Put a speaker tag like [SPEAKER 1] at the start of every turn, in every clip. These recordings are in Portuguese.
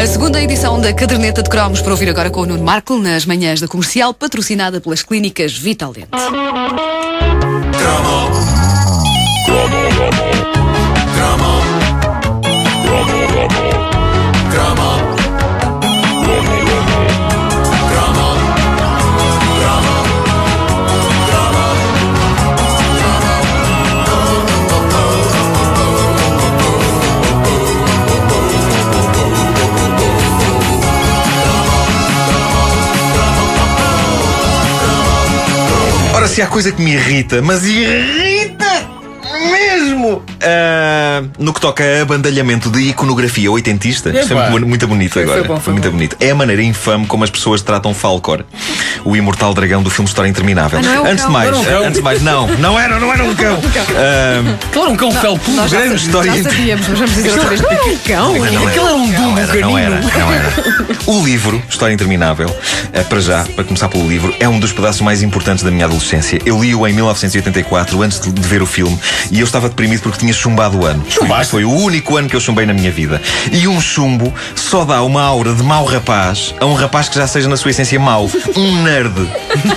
[SPEAKER 1] A segunda edição da Caderneta de Cromos para ouvir agora com o Nuno Marco nas manhãs da comercial, patrocinada pelas clínicas Vitalente.
[SPEAKER 2] Ora, se há coisa que me irrita, mas irrita mesmo! ah, no que toca a abandalhamento de iconografia oitentista, isto é
[SPEAKER 3] Epá.
[SPEAKER 2] muito, muito bonito
[SPEAKER 1] Foi- foi
[SPEAKER 2] agora.
[SPEAKER 1] bom, foi
[SPEAKER 2] muito
[SPEAKER 1] bom.
[SPEAKER 2] bonito. É a maneira infame como as pessoas tratam Falcor, o imortal dragão do filme História Interminável.
[SPEAKER 1] Ah, não é
[SPEAKER 2] antes de mais,
[SPEAKER 3] Não era um
[SPEAKER 2] antes de mais, não, não era, não era um cão. Ah,
[SPEAKER 3] Claro, um cão felpudo
[SPEAKER 1] Nós já,
[SPEAKER 3] grande.
[SPEAKER 2] história
[SPEAKER 1] já sabíamos, mas vamos dizer outra vez. Não é um cão.
[SPEAKER 2] Mas não
[SPEAKER 3] Aquele era um dumbo
[SPEAKER 2] não era, não era, não era. O livro, História Interminável, eh, para já, para começar pelo livro, é um dos pedaços mais importantes da minha adolescência. Eu li-o em 1984, antes de, de ver o filme, e eu estava deprimido porque tinha chumbado o ano.
[SPEAKER 3] Chumbaste?
[SPEAKER 2] Foi o único ano que eu chumbei na minha vida. E um chumbo só dá uma aura de mau rapaz a um rapaz que já seja na sua essência mau. Um nerd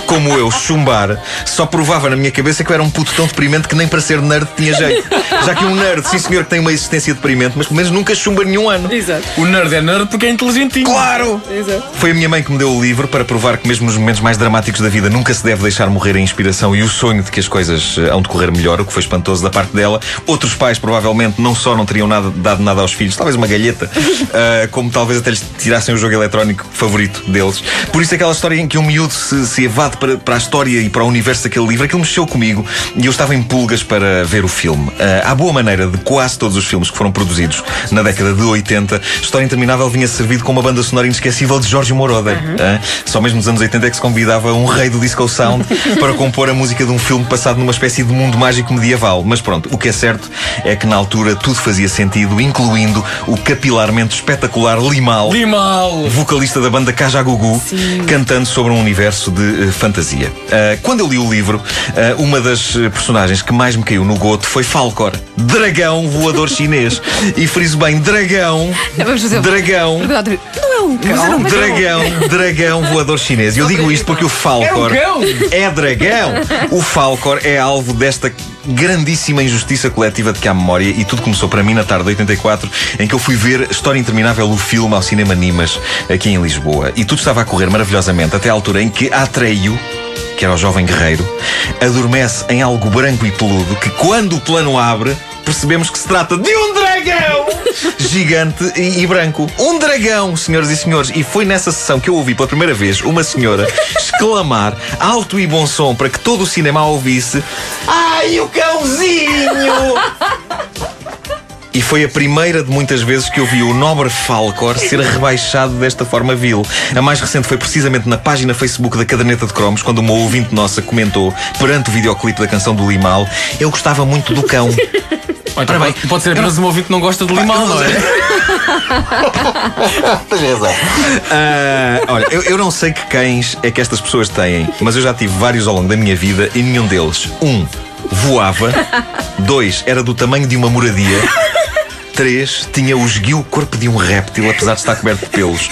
[SPEAKER 2] como eu chumbar só provava na minha cabeça que eu era um puto tão deprimente que nem para ser nerd tinha jeito. Já que um nerd, sim senhor, que tem uma existência deprimente, mas pelo menos nunca chumba nenhum ano.
[SPEAKER 1] Exato.
[SPEAKER 3] O nerd é nerd porque é inteligentinho.
[SPEAKER 2] Claro!
[SPEAKER 1] Exato.
[SPEAKER 2] Foi a minha mãe que me deu o livro para provar que mesmo nos momentos mais dramáticos da vida nunca se deve deixar morrer a inspiração e o sonho de que as coisas eh, hão de correr melhor, o que foi espantoso da parte dela. Outros pais provavelmente não só não teriam nada, dado nada aos filhos, talvez uma galheta, ah, como talvez até lhes tirassem o jogo eletrónico favorito deles. Por isso aquela história em que um miúdo se, se evade para, para a história e para o universo daquele livro, aquilo mexeu comigo e eu estava em pulgas para ver o filme. Ah, à boa maneira de quase todos os filmes que foram produzidos na década de 80, História Interminável vinha servido com uma banda sonora inesquecível de Jorge Moroder. Ah, só mesmo nos anos 80 é que se convidava um rei do disco sound para compor a música de um filme passado numa espécie de mundo mágico medieval. Mas pronto, o que é certo é que na altura tudo fazia sentido, incluindo o capilarmente espetacular Limal
[SPEAKER 3] Limal.
[SPEAKER 2] vocalista da banda Kajagugu, cantando sobre um universo de eh, fantasia. Ah, quando eu li o livro, ah, uma das eh, personagens que mais me caiu no goto foi Falcor, dragão voador chinês. E friso bem, dragão,
[SPEAKER 1] Vamos fazer
[SPEAKER 2] dragão.
[SPEAKER 1] Não é cão. mas é um-
[SPEAKER 2] Dragão, dragão voador chinês. E eu digo isto porque o Falcor
[SPEAKER 3] É um
[SPEAKER 2] é dragão. O Falcor é alvo desta grandíssima injustiça coletiva de que há memória e tudo começou para mim na tarde de 84 em que eu fui ver História Interminável, o filme ao cinema Nimas, aqui em Lisboa. E tudo estava a correr maravilhosamente até à altura em que Atreio que era o jovem guerreiro, adormece em algo branco e peludo que quando o plano abre percebemos que se trata de um dragão gigante e, e branco. Um dragão, senhoras e senhores. E foi nessa sessão que eu ouvi pela primeira vez uma senhora exclamar alto e bom som para que todo o cinema a ouvisse: Ai, o cãozinho! E foi a primeira de muitas vezes que eu vi o nobre Falcor ser rebaixado desta forma vil. A mais recente foi precisamente na página Facebook da Caderneta de Cromos, quando uma ouvinte nossa comentou, perante o videoclipe da canção do Limal, eu gostava muito do cão. Ora bem,
[SPEAKER 3] pode, ser apenas um ouvinte que não gosta de limal, não é?
[SPEAKER 2] Ah, olha, eu, eu não sei que cães é que estas pessoas têm, mas eu já tive vários ao longo da minha vida e nenhum deles, um, voava, dois, era do tamanho de uma moradia. 3. Tinha o esguio corpo de um réptil, apesar de estar coberto de pelos.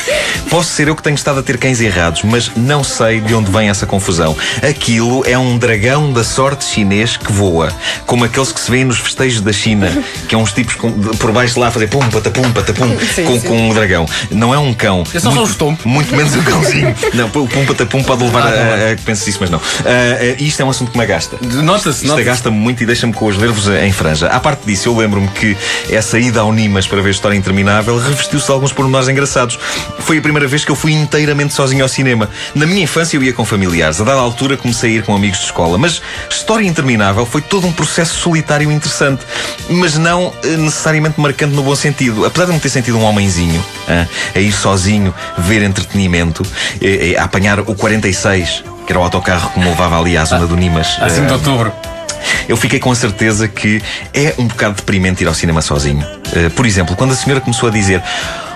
[SPEAKER 2] Posso ser eu que tenho estado a ter cães errados, mas não sei de onde vem essa confusão. Aquilo é um dragão da sorte chinês que voa, como aqueles que se vêem nos festejos da China, que é uns tipos com- de- por baixo lá a fazer pum, patapum, patapum,
[SPEAKER 1] Sim,
[SPEAKER 2] com,
[SPEAKER 1] sim.
[SPEAKER 2] com um dragão. Não é um cão.
[SPEAKER 3] É só
[SPEAKER 2] muito,
[SPEAKER 3] um
[SPEAKER 2] muito menos um cãozinho. não, o pum, patapum pode levar
[SPEAKER 3] Ah,
[SPEAKER 2] a, a, a que penses isso, mas não. Ah, ah, isto é um assunto que me agasta.
[SPEAKER 3] Nota-se,
[SPEAKER 2] Isto
[SPEAKER 3] nota-se.
[SPEAKER 2] gasta-me muito e deixa-me com os nervos em franja. À parte disso, eu lembro-me que essa ida ao Nimas para ver História Interminável revestiu-se de alguns pormenores engraçados. Foi a primeira vez que eu fui inteiramente sozinho ao cinema. Na minha infância eu ia com familiares. A dada altura comecei a ir com amigos de escola. Mas História Interminável foi todo um processo solitário e interessante. Mas não eh, necessariamente marcante no bom sentido. Apesar de me ter sentido um homenzinho ah, a ir sozinho ver entretenimento, eh, eh, a apanhar o 46, que era o autocarro que me levava ali à zona do Nimas.
[SPEAKER 3] A 5 de outubro.
[SPEAKER 2] Eu fiquei com a certeza que é um bocado deprimente ir ao cinema sozinho. Eh, por exemplo, quando a senhora começou a dizer.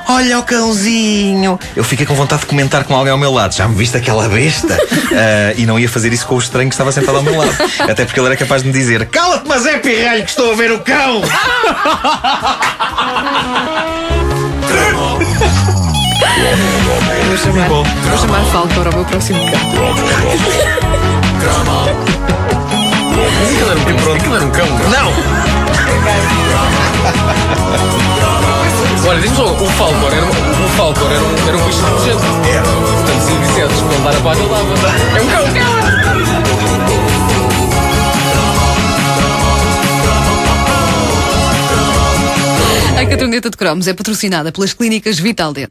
[SPEAKER 2] Olha o cãozinho! Eu fiquei com vontade de comentar com alguém ao meu lado. Já me viste aquela besta? Eh, e não ia fazer isso com o estranho que estava sentado ao meu lado. Até porque ele era capaz de me dizer: Cala-te, mas é pirralho que estou a ver o cão!
[SPEAKER 1] Vou chamar, vou chamar Falcor ao meu próximo cão.
[SPEAKER 3] Mas aquilo era um cão. Aquilo era um cão.
[SPEAKER 2] Não!
[SPEAKER 3] Olha, diz-me só, o Falcor era, um- o Falcor era um, era um bicho inteligente.
[SPEAKER 2] Era.
[SPEAKER 3] Portanto, se o Vicente escondar a pata, ele dava. É um cão.
[SPEAKER 1] A caderneta de cromos é patrocinada pelas clínicas Vital Dente.